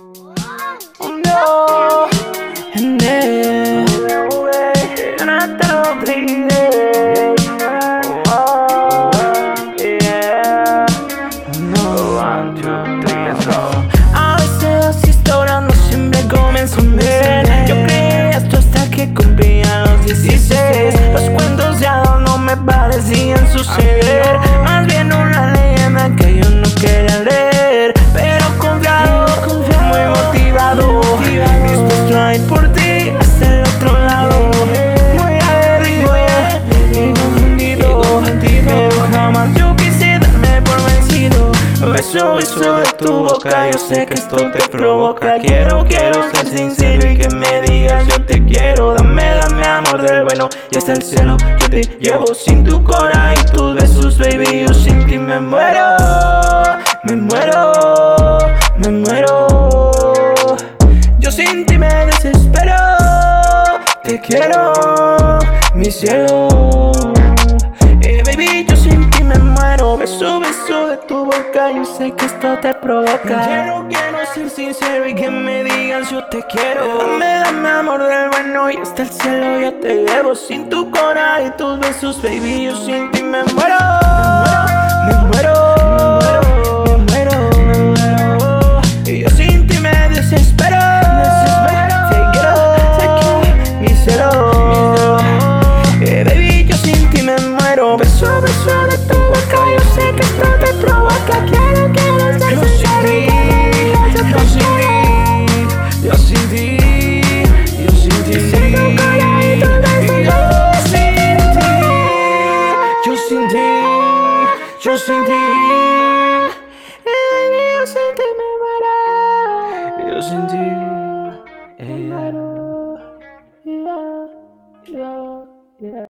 No, no siempre. Yo esto hasta que cumplía los 16. Los cuentos ya no me parecían suceder. Beso, beso de tu boca, yo sé que esto te provoca. Quiero, quiero ser sincero y que me digas yo te quiero. Dame, dame amor del bueno y hasta el cielo. Yo te llevo sin tu cora y tus besos, baby. Yo sin ti me muero, me muero, me muero. Yo sin ti me desespero. Te quiero, mi cielo. Yo sé que esto te provoca. Quiero, quiero ser sincero y que me digas yo te quiero. Dame, dame amor del bueno y hasta el cielo yo te llevo. Sin tu cora y tus besos, baby, yo sin ti me muero. Yo sin ti. Sin tu cara y tus besos, Yo sin ti, yo sin ti, yo sin ti,